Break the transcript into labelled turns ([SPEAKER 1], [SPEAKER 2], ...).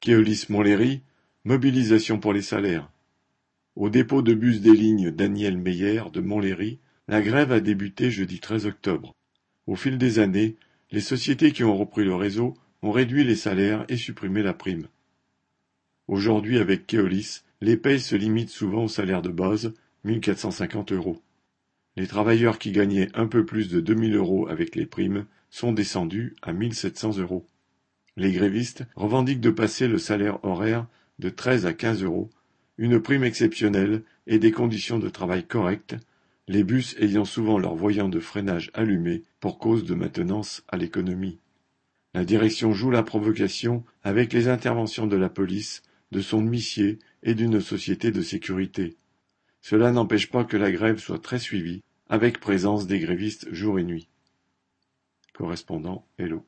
[SPEAKER 1] Keolis-Montlhéry, mobilisation pour les salaires. Au dépôt de bus des lignes Daniel Meyer de Montlhéry, la grève a débuté jeudi 13 octobre. Au fil des années, les sociétés qui ont repris le réseau ont réduit les salaires et supprimé la prime. Aujourd'hui, avec Keolis, les payes se limitent souvent au salaire de base, 1450 euros. Les travailleurs qui gagnaient un peu plus de 2000 euros avec les primes sont descendus à 1700 euros. Les grévistes revendiquent de passer le salaire horaire de 13 à 15 euros, une prime exceptionnelle et des conditions de travail correctes, les bus ayant souvent leur voyant de freinage allumé pour cause de maintenance à l'économie. La direction joue la provocation avec les interventions de la police, de son huissier et d'une société de sécurité. Cela n'empêche pas que la grève soit très suivie, avec présence des grévistes jour et nuit. Correspondant Hello.